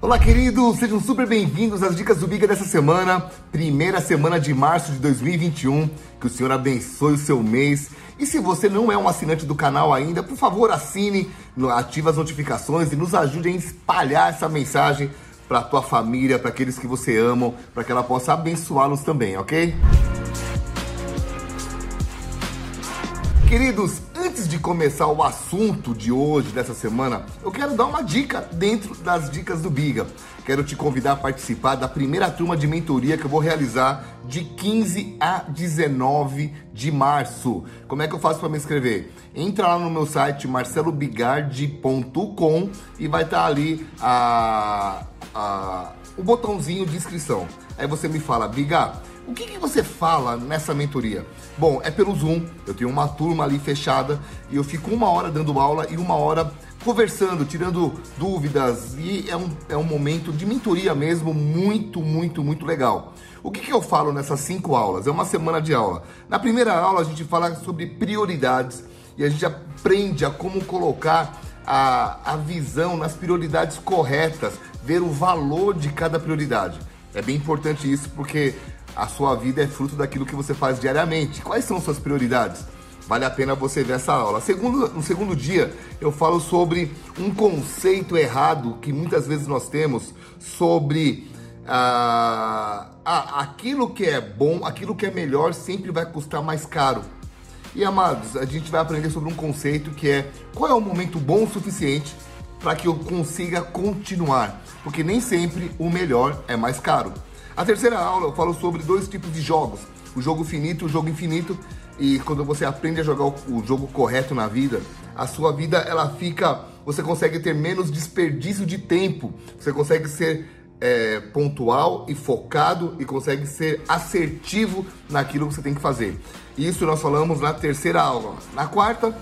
Olá, queridos! Sejam super bem-vindos às dicas do Biga dessa semana, primeira semana de março de 2021. Que o Senhor abençoe o seu mês. E se você não é um assinante do canal ainda, por favor, assine, ative as notificações e nos ajude a espalhar essa mensagem para a tua família, para aqueles que você ama, para que ela possa abençoá-los também, ok? Queridos, antes de começar o assunto de hoje, dessa semana, eu quero dar uma dica dentro das dicas do Biga. Quero te convidar a participar da primeira turma de mentoria que eu vou realizar de 15 a 19 de março. Como é que eu faço para me inscrever? Entra lá no meu site marcelobigardi.com e vai estar tá ali a, a, o botãozinho de inscrição. Aí você me fala, Biga, o que, que, você fala nessa mentoria? Bom, é pelo Zoom, eu tenho uma turma ali fechada e eu fico uma hora dando aula e uma hora conversando, tirando dúvidas e é um, é um momento de mentoria mesmo muito, muito, muito legal. O que, que eu falo nessas cinco aulas? É uma semana de aula. Na primeira aula a gente fala sobre prioridades e a gente aprende a como colocar a, a visão nas prioridades corretas, ver o valor de cada prioridade. É bem importante isso porque a sua vida é fruto daquilo que você faz diariamente. Quais são suas prioridades? Vale a pena você ver essa aula. Segundo, no segundo dia, eu falo sobre um conceito errado que muitas vezes nós temos sobre ah, ah, aquilo que é bom, aquilo que é melhor sempre vai custar mais caro. E amados, a gente vai aprender sobre um conceito que é qual é o momento bom o suficiente para que eu consiga continuar, porque nem sempre o melhor é mais caro. A terceira aula eu falo sobre dois tipos de jogos: o jogo finito e o jogo infinito. E quando você aprende a jogar o jogo correto na vida, a sua vida ela fica. Você consegue ter menos desperdício de tempo. Você consegue ser é, pontual e focado e consegue ser assertivo naquilo que você tem que fazer. Isso nós falamos na terceira aula. Na quarta,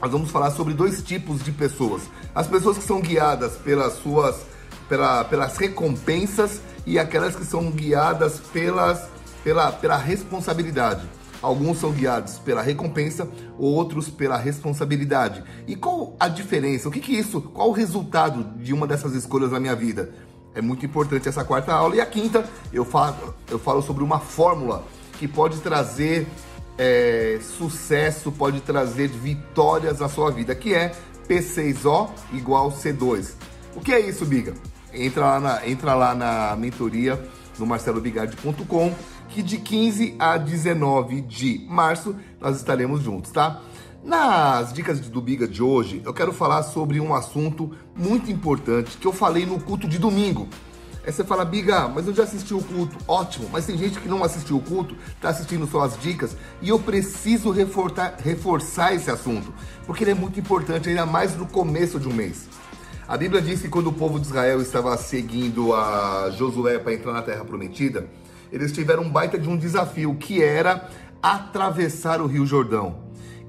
nós vamos falar sobre dois tipos de pessoas: as pessoas que são guiadas pelas suas pela, pelas recompensas e aquelas que são guiadas pelas, pela, pela responsabilidade. Alguns são guiados pela recompensa, outros pela responsabilidade. E qual a diferença? O que, que isso? Qual o resultado de uma dessas escolhas na minha vida? É muito importante essa quarta aula. E a quinta, eu falo, eu falo sobre uma fórmula que pode trazer é, sucesso, pode trazer vitórias na sua vida, que é P6O igual C2. O que é isso, Biga? Entra lá na, entra lá na mentoria no marcelobigardi.com que de 15 a 19 de março nós estaremos juntos, tá? Nas dicas do Biga de hoje, eu quero falar sobre um assunto muito importante que eu falei no culto de domingo. Aí você fala, Biga, mas eu já assisti o culto. Ótimo, mas tem gente que não assistiu o culto, está assistindo só as dicas, e eu preciso reforçar, reforçar esse assunto, porque ele é muito importante, ainda mais no começo de um mês. A Bíblia diz que quando o povo de Israel estava seguindo a Josué para entrar na terra prometida, eles tiveram um baita de um desafio, que era atravessar o Rio Jordão.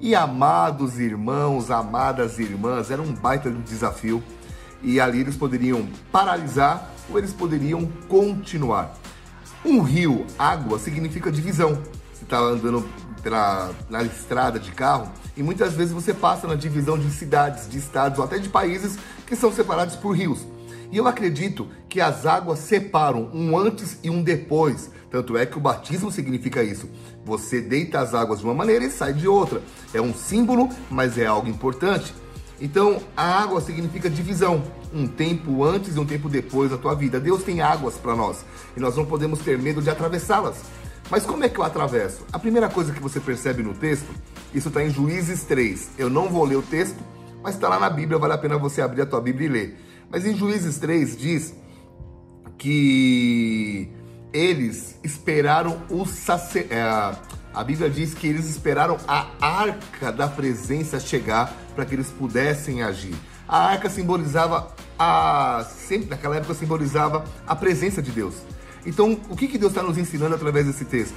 E amados irmãos, amadas irmãs, era um baita de um desafio. E ali eles poderiam paralisar ou eles poderiam continuar. Um rio, água, significa divisão. Você está andando pela, na estrada de carro e muitas vezes você passa na divisão de cidades, de estados ou até de países que são separados por rios. E eu acredito que as águas separam um antes e um depois. Tanto é que o batismo significa isso. Você deita as águas de uma maneira e sai de outra. É um símbolo, mas é algo importante. Então, a água significa divisão, um tempo antes e um tempo depois da tua vida. Deus tem águas para nós e nós não podemos ter medo de atravessá-las. Mas como é que eu atravesso? A primeira coisa que você percebe no texto, isso está em Juízes 3. Eu não vou ler o texto, mas está lá na Bíblia, vale a pena você abrir a tua Bíblia e ler. Mas em Juízes 3 diz que eles esperaram o sacerdote. É, a Bíblia diz que eles esperaram a arca da presença chegar para que eles pudessem agir. A arca simbolizava a sempre naquela época simbolizava a presença de Deus. Então, o que, que Deus está nos ensinando através desse texto?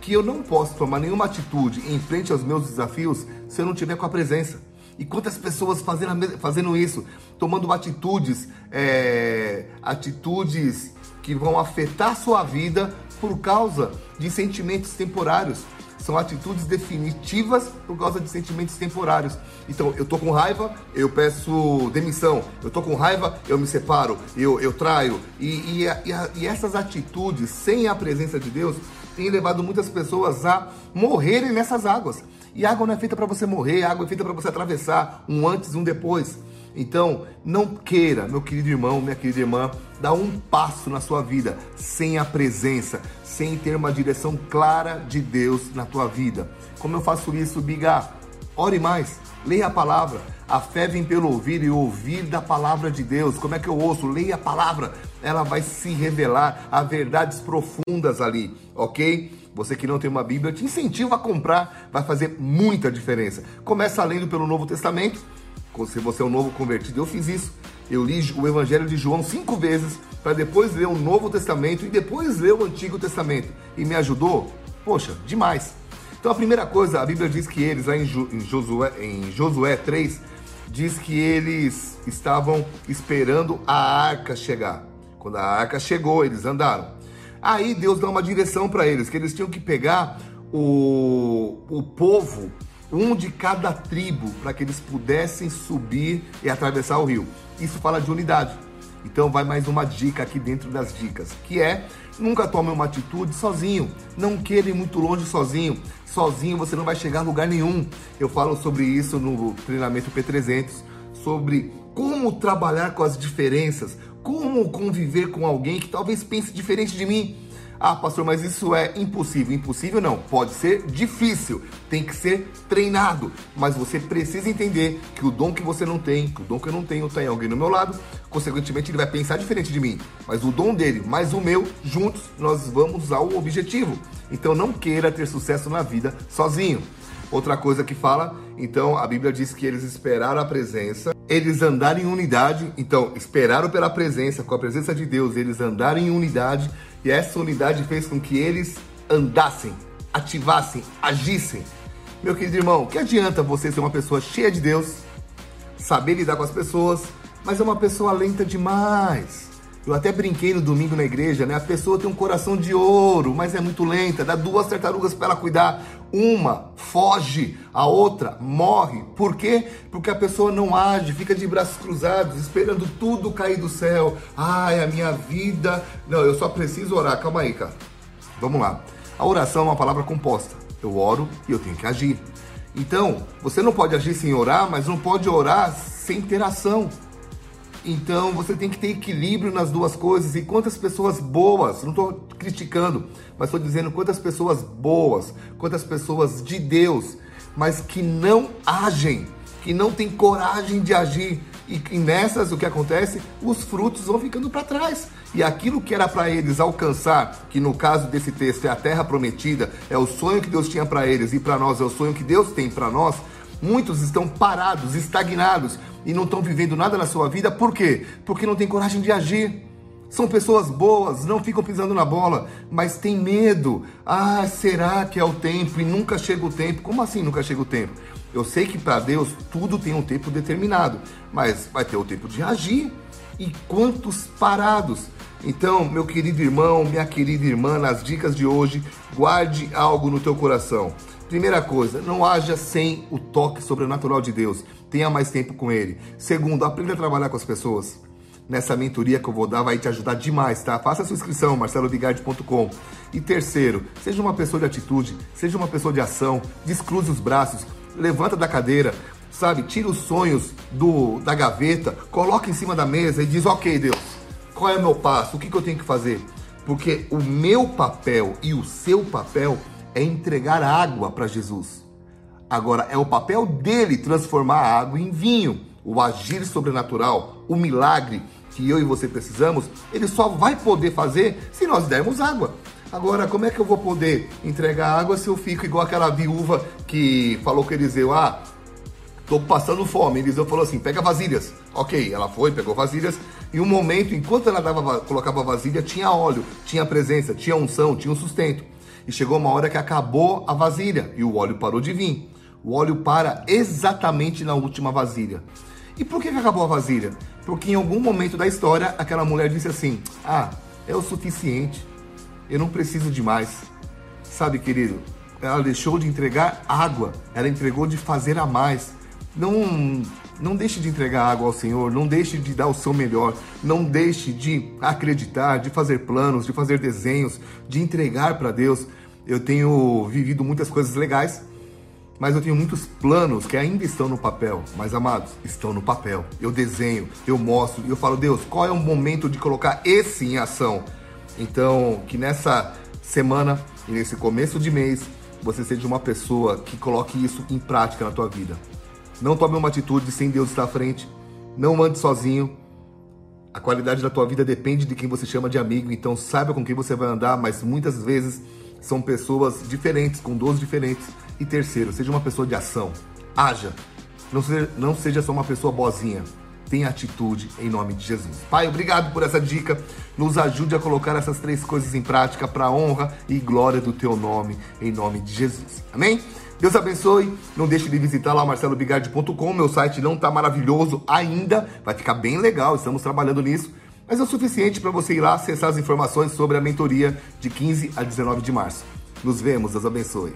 Que eu não posso tomar nenhuma atitude em frente aos meus desafios se eu não tiver com a presença. E quantas pessoas fazendo, fazendo isso, tomando atitudes, é, atitudes que vão afetar sua vida por causa de sentimentos temporários. são atitudes definitivas por causa de sentimentos temporários. Então, eu tô com raiva, eu peço demissão. Eu tô com raiva, eu me separo, eu, eu traio. E, e, e, e essas atitudes, sem a presença de Deus, têm levado muitas pessoas a morrerem nessas águas. E água não é feita para você morrer, água é feita para você atravessar um antes um depois. Então, não queira, meu querido irmão, minha querida irmã, dar um passo na sua vida sem a presença, sem ter uma direção clara de Deus na tua vida. Como eu faço isso, Biga? Ore mais, leia a palavra. A fé vem pelo ouvir e ouvir da palavra de Deus. Como é que eu ouço? Leia a palavra. Ela vai se revelar a verdades profundas ali, ok? Você que não tem uma Bíblia, eu te incentivo a comprar, vai fazer muita diferença. Começa lendo pelo Novo Testamento se você é um novo convertido, eu fiz isso. Eu li o Evangelho de João cinco vezes para depois ler o Novo Testamento e depois ler o Antigo Testamento. E me ajudou? Poxa, demais. Então a primeira coisa, a Bíblia diz que eles, lá em, Josué, em Josué 3, diz que eles estavam esperando a arca chegar. Quando a arca chegou, eles andaram. Aí Deus dá uma direção para eles, que eles tinham que pegar o, o povo um de cada tribo, para que eles pudessem subir e atravessar o rio. Isso fala de unidade. Então vai mais uma dica aqui dentro das dicas, que é nunca tome uma atitude sozinho. Não queira ir muito longe sozinho. Sozinho você não vai chegar a lugar nenhum. Eu falo sobre isso no treinamento P300, sobre como trabalhar com as diferenças, como conviver com alguém que talvez pense diferente de mim. Ah, pastor, mas isso é impossível. Impossível não, pode ser difícil, tem que ser treinado. Mas você precisa entender que o dom que você não tem, que o dom que eu não tenho, tem alguém no meu lado, consequentemente ele vai pensar diferente de mim. Mas o dom dele, mais o meu, juntos nós vamos ao objetivo. Então não queira ter sucesso na vida sozinho. Outra coisa que fala, então a Bíblia diz que eles esperaram a presença, eles andaram em unidade, então esperaram pela presença, com a presença de Deus, eles andaram em unidade e essa unidade fez com que eles andassem, ativassem, agissem. Meu querido irmão, que adianta você ser uma pessoa cheia de Deus, saber lidar com as pessoas, mas é uma pessoa lenta demais. Eu até brinquei no domingo na igreja, né? A pessoa tem um coração de ouro, mas é muito lenta. Dá duas tartarugas para ela cuidar. Uma foge, a outra morre. Por quê? Porque a pessoa não age, fica de braços cruzados, esperando tudo cair do céu. Ai, a minha vida. Não, eu só preciso orar. Calma aí, cara. Vamos lá. A oração é uma palavra composta. Eu oro e eu tenho que agir. Então, você não pode agir sem orar, mas não pode orar sem ter ação. Então você tem que ter equilíbrio nas duas coisas. E quantas pessoas boas, não estou criticando, mas estou dizendo quantas pessoas boas, quantas pessoas de Deus, mas que não agem, que não têm coragem de agir. E, e nessas o que acontece? Os frutos vão ficando para trás. E aquilo que era para eles alcançar, que no caso desse texto é a terra prometida, é o sonho que Deus tinha para eles e para nós é o sonho que Deus tem para nós, muitos estão parados, estagnados, e não estão vivendo nada na sua vida, por quê? Porque não tem coragem de agir. São pessoas boas, não ficam pisando na bola, mas tem medo. Ah, será que é o tempo e nunca chega o tempo? Como assim nunca chega o tempo? Eu sei que para Deus tudo tem um tempo determinado, mas vai ter o tempo de agir. E quantos parados? Então, meu querido irmão, minha querida irmã, nas dicas de hoje, guarde algo no teu coração. Primeira coisa, não haja sem o toque sobrenatural de Deus. Tenha mais tempo com Ele. Segundo, aprenda a trabalhar com as pessoas. Nessa mentoria que eu vou dar vai te ajudar demais, tá? Faça a sua inscrição, marcelobigard.com. E terceiro, seja uma pessoa de atitude, seja uma pessoa de ação, descruze os braços, levanta da cadeira, sabe? Tira os sonhos do, da gaveta, coloca em cima da mesa e diz: Ok, Deus, qual é o meu passo? O que, que eu tenho que fazer? Porque o meu papel e o seu papel é entregar água para Jesus. Agora, é o papel dele transformar a água em vinho. O agir sobrenatural, o milagre que eu e você precisamos, ele só vai poder fazer se nós dermos água. Agora, como é que eu vou poder entregar água se eu fico igual aquela viúva que falou com Eliseu: Ah, tô passando fome. Eliseu falou assim: pega vasilhas. Ok, ela foi, pegou vasilhas. E um momento, enquanto ela dava, colocava vasilha, tinha óleo, tinha presença, tinha unção, tinha um sustento. E chegou uma hora que acabou a vasilha e o óleo parou de vir. O óleo para exatamente na última vasilha. E por que acabou a vasilha? Porque em algum momento da história aquela mulher disse assim: Ah, é o suficiente, eu não preciso de mais. Sabe, querido, ela deixou de entregar água, ela entregou de fazer a mais. Não, não deixe de entregar água ao Senhor, não deixe de dar o seu melhor, não deixe de acreditar, de fazer planos, de fazer desenhos, de entregar para Deus. Eu tenho vivido muitas coisas legais, mas eu tenho muitos planos que ainda estão no papel. Mas amados, estão no papel. Eu desenho, eu mostro, eu falo, Deus, qual é o momento de colocar esse em ação? Então, que nessa semana e nesse começo de mês você seja uma pessoa que coloque isso em prática na tua vida. Não tome uma atitude sem Deus estar à frente. Não ande sozinho. A qualidade da tua vida depende de quem você chama de amigo, então saiba com quem você vai andar, mas muitas vezes são pessoas diferentes, com dores diferentes. E terceiro, seja uma pessoa de ação. Haja. Não seja, não seja só uma pessoa boazinha tenha atitude em nome de Jesus. Pai, obrigado por essa dica. Nos ajude a colocar essas três coisas em prática para a honra e glória do teu nome, em nome de Jesus. Amém? Deus abençoe. Não deixe de visitar lá marcelobigardi.com. Meu site não está maravilhoso ainda, vai ficar bem legal, estamos trabalhando nisso. Mas é o suficiente para você ir lá acessar as informações sobre a mentoria de 15 a 19 de março. Nos vemos, Deus abençoe.